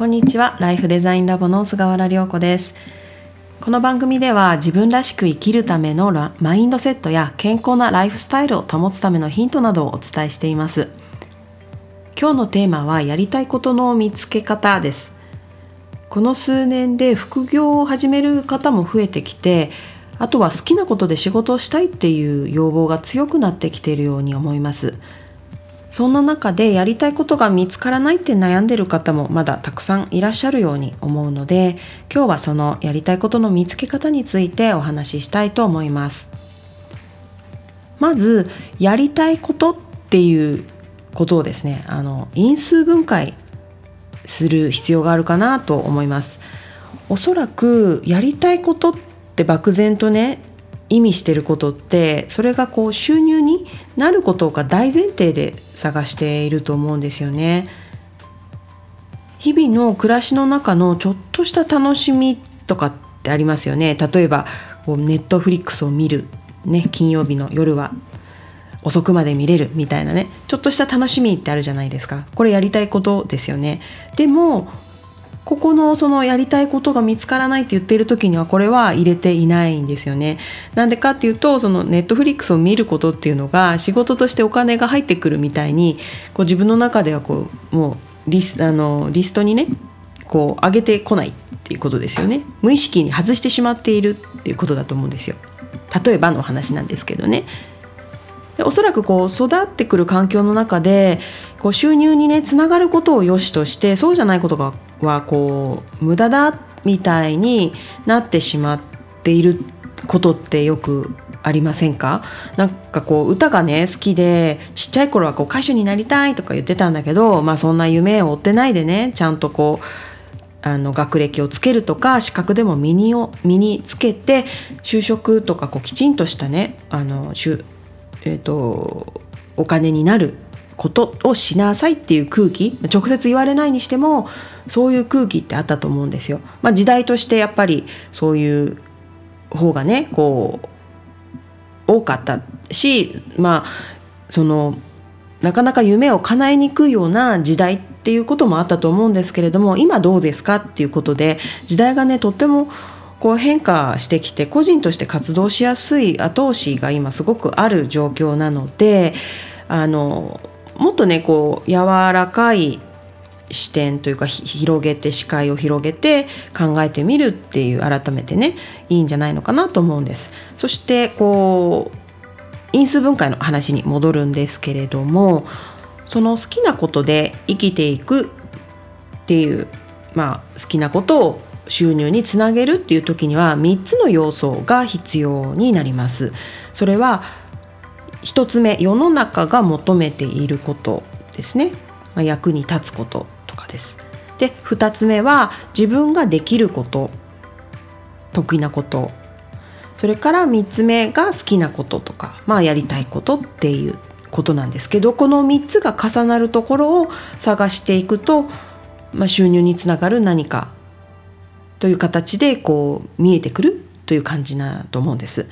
こんにちは。ライフデザインラボの菅原涼子です。この番組では自分らしく生きるためのマインドセットや健康なライフスタイルを保つためのヒントなどをお伝えしています。今日のテーマはやりたいことの見つけ方です。この数年で副業を始める方も増えてきてあとは好きなことで仕事をしたいっていう要望が強くなってきているように思います。そんな中でやりたいことが見つからないって悩んでる方もまだたくさんいらっしゃるように思うので今日はそのやりたいことの見つけ方についてお話ししたいと思います。まずやりたいことっていうことをですねあの因数分解する必要があるかなと思います。おそらくやりたいことって漠然とね意味してることってそれがこう収入になることが大前提で探していると思うんですよね。日々の暮らしの中のちょっとした楽しみとかってありますよね。例えばこうネットフリックスを見る、ね、金曜日の夜は。遅くまで見れる。みたいなね。ちょっとした楽しみってあるじゃないですか。これやりたいことですよね。でもここのそのやりたいことが見つからないって言っている時にはこれは入れていないんですよね。なんでかっていうとそのネットフリックスを見ることっていうのが仕事としてお金が入ってくるみたいにこう自分の中ではこうもうリスあのリストにねこう上げてこないっていうことですよね。無意識に外してしまっているっていうことだと思うんですよ。例えばの話なんですけどね。でおそらくこう育ってくる環境の中でこう収入にねつながることを良しとしてそうじゃないことがはこう無駄だみたいになってしまっていることってよくありませんか？なんかこう歌がね好きでちっちゃい頃はこう歌手になりたいとか言ってたんだけどまあそんな夢を追ってないでねちゃんとこうあの学歴をつけるとか資格でも身にを身につけて就職とかこうきちんとしたねあのしゅ、えーとお金になることをしなさいっていう空気直接言われないにしてもそういう空気ってあったと思うんですよ。まあ、時代としてやっぱりそういう方がねこう多かったしまあそのなかなか夢を叶えにくいような時代っていうこともあったと思うんですけれども今どうですかっていうことで時代がねとってもこう変化してきて個人として活動しやすい後押しが今すごくある状況なのであのもっとねこう柔らかい視点というか広げて視界を広げて考えてみるっていう改めてねいいんじゃないのかなと思うんです。そしてこう因数分解の話に戻るんですけれどもその好きなことで生きていくっていうまあ好きなことを収入につなげるっていう時には3つの要素が必要になります。それは1つ目世の中が求めていることですね、まあ、役に立つこととかです。で2つ目は自分ができること。得意なこと。それから3つ目が好きなこととか。まあやりたいことっていうことなんですけどこの3つが重なるところを探していくと、まあ、収入につながる何かという形でこう見えてくるという感じなと思うんです。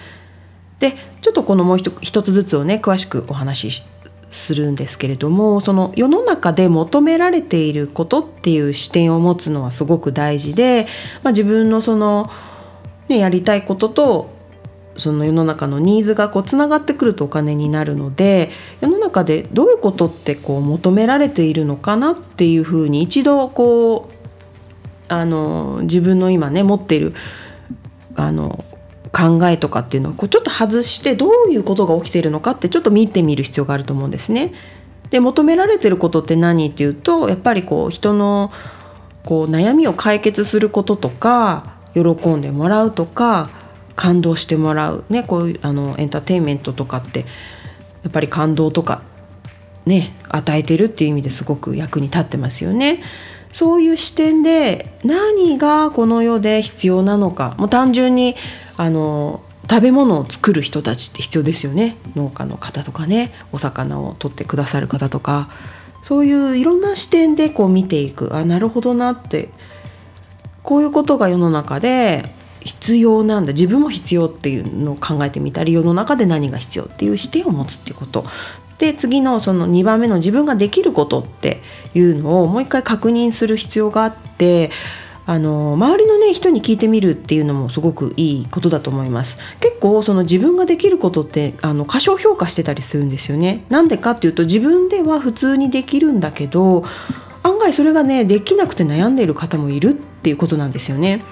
でちょっとこのもう一つずつをね詳しくお話しするんですけれどもその世の中で求められていることっていう視点を持つのはすごく大事で、まあ、自分のその、ね、やりたいこととその世の中のニーズがこうつながってくるとお金になるので世の中でどういうことってこう求められているのかなっていうふうに一度こうあの自分の今ね持っているあの考えとかっていうのをこうちょっと外してどういうことが起きているのかってちょっと見てみる必要があると思うんですね。で求められてることって何っていうとやっぱりこう人のこう悩みを解決することとか喜んでもらうとか感動してもらう、ね、こういうあのエンターテインメントとかってやっぱり感動とかね与えてるっていう意味ですごく役に立ってますよね。そういう視点で何がこの世で必要なのか。もう単純にあの食べ物を作る人たちって必要ですよね。農家の方とかね。お魚を取ってくださる方とか。そういういろんな視点でこう見ていく。あなるほどなって。こういうことが世の中で必要なんだ。自分も必要っていうのを考えてみたり世の中で何が必要っていう視点を持つっていうこと。で次のその2番目の自分ができることっていうのをもう一回確認する必要があってあの周りのね人に聞いてみるっていうのもすごくいいことだと思います。結構その自分ができることってあの過小評価してたりするんですよね。なんでかっていうと自分では普通にできるんだけど案外それがねできなくて悩んでいる方もいるっていうことなんですよね。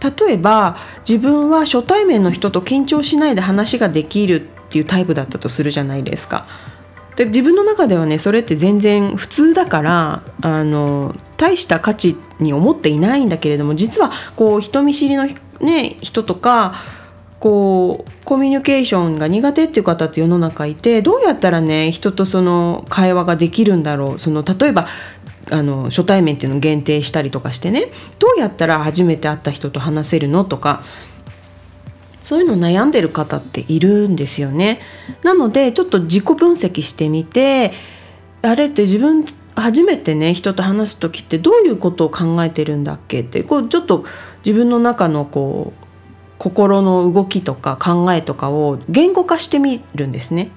例えば自分は初対面の人と緊張しないで話ができるっていうタイプだったとするじゃないですか。で自分の中ではねそれって全然普通だからあの大した価値に思っていないんだけれども実はこう人見知りの、ね、人とかこうコミュニケーションが苦手っていう方って世の中いてどうやったらね人とその会話ができるんだろう。その例えばあの初対面っていうのを限定したりとかしてね。どうやったら初めて会った人と話せるのとかそういうの悩んでる方っているんですよね。なのでちょっと自己分析してみてあれって自分初めてね人と話す時ってどういうことを考えてるんだっけってこうちょっと自分の中のこう心の動きとか考えとかを言語化してみるんですね。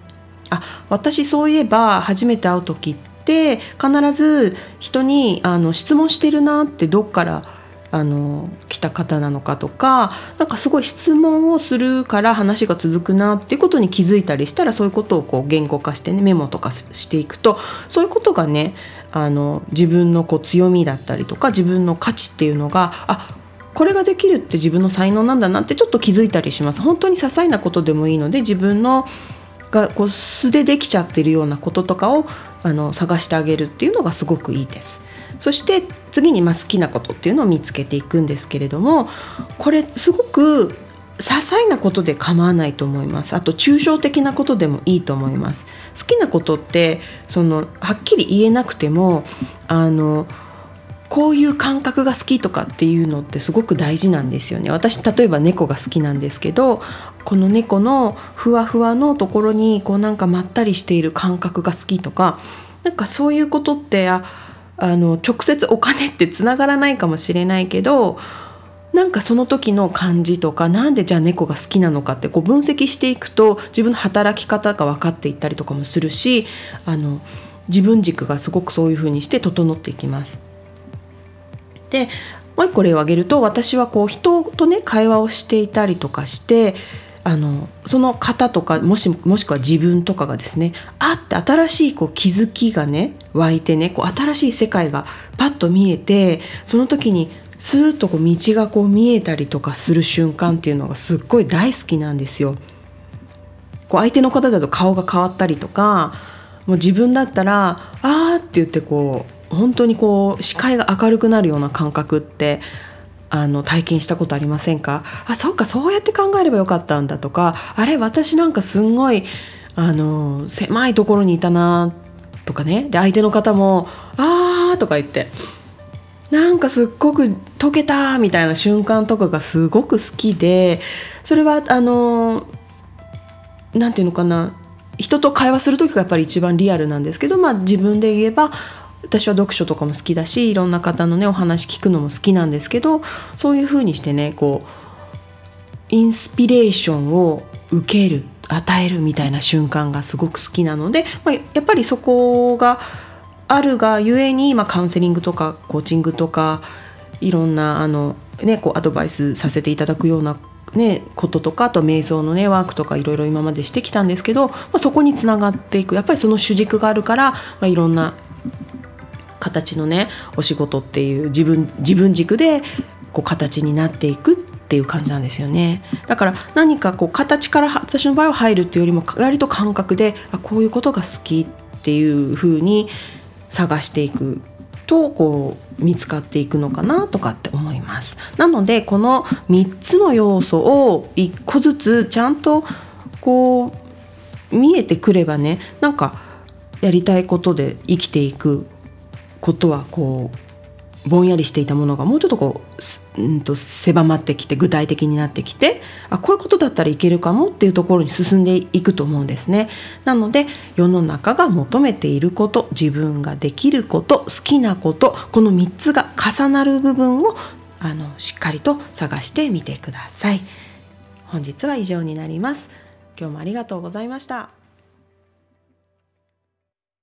あ私そういえば初めて会う時って必ず人にあの質問してるなってどっからあの来た方なのかとかなんかすごい質問をするから話が続くなっていうことに気づいたりしたらそういうことをこう言語化してねメモとかしていくとそういうことがねあの自分のこう強みだったりとか自分の価値っていうのがあこれができるって自分の才能なんだなってちょっと気づいたりします本当に些細なことでもいいので自分のがこう素でできちゃってるようなこととかをあの探してあげるっていうのがすごくいいです。そして次にま好きなことっていうのを見つけていくんですけれどもこれすごく些細なことで構わないと思います。あと抽象的なことでもいいと思います。好きなことってそのはっきり言えなくてもあのこういう感覚が好きとかっていうのってすごく大事なんですよね。私例えば猫が好きなんですけどこの猫のふわふわのところにこうなんかまったりしている感覚が好きとかなんかそういうことってああの直接お金ってつながらないかもしれないけどなんかその時の感じとかなんでじゃあ猫が好きなのかってこう分析していくと自分の働き方が分かっていったりとかもするしあの自分軸がすごくそういう風にして整っていきます。でもう一個例を挙げると私はこう人とね会話をしていたりとかしてあのその方とかもしもしくは自分とかがですねあって新しいこう気づきがね湧いてねこう新しい世界がパッと見えてその時にスーッとこう道がこう見えたりとかする瞬間っていうのがすっごい大好きなんですよ。こう相手の方だと顔が変わったりとかもう自分だったら「あー」って言ってこう本当にこう視界が明るくなるような感覚ってあの体験したことありませんか？あそうかそうやって考えればよかったんだとかあれ私なんかすんごいあの狭いところにいたなとかね。で相手の方も「あー」とか言ってなんかすっごく解けたみたいな瞬間とかがすごく好きでそれはあの何て言うのかな。人と会話する時がやっぱり一番リアルなんですけど、まあ、自分で言えば私は読書とかも好きだしいろんな方のねお話聞くのも好きなんですけどそういうふうにしてねこうインスピレーションを受ける与えるみたいな瞬間がすごく好きなので、まあ、やっぱりそこがあるがゆえに、まあ、カウンセリングとかコーチングとかいろんなあの、ね、こうアドバイスさせていただくようなね、こととかあと瞑想のねワークとかいろいろ今までしてきたんですけど、まあ、そこにつながっていく。やっぱりその主軸があるから、まあ、いろんな形のねお仕事っていう自分自分軸でこう形になっていくっていう感じなんですよね。だから何かこう形から私の場合は入るっていうよりも割と感覚であこういうことが好きっていう風に探していくとこう見つかっていくのかなとかって思います。なのでこの3つの要素を1個ずつちゃんとこう見えてくればねなんかやりたいことで生きていくことはこうぼんやりしていたものがもうちょっとこう、うん、と狭まってきて具体的になってきてあこういうことだったらいけるかもっていうところに進んでいくと思うんですね。なので世の中が求めていること自分ができること好きなことこの3つが重なる部分をあのしっかりと探してみてください。本日は以上になります。今日もありがとうございました。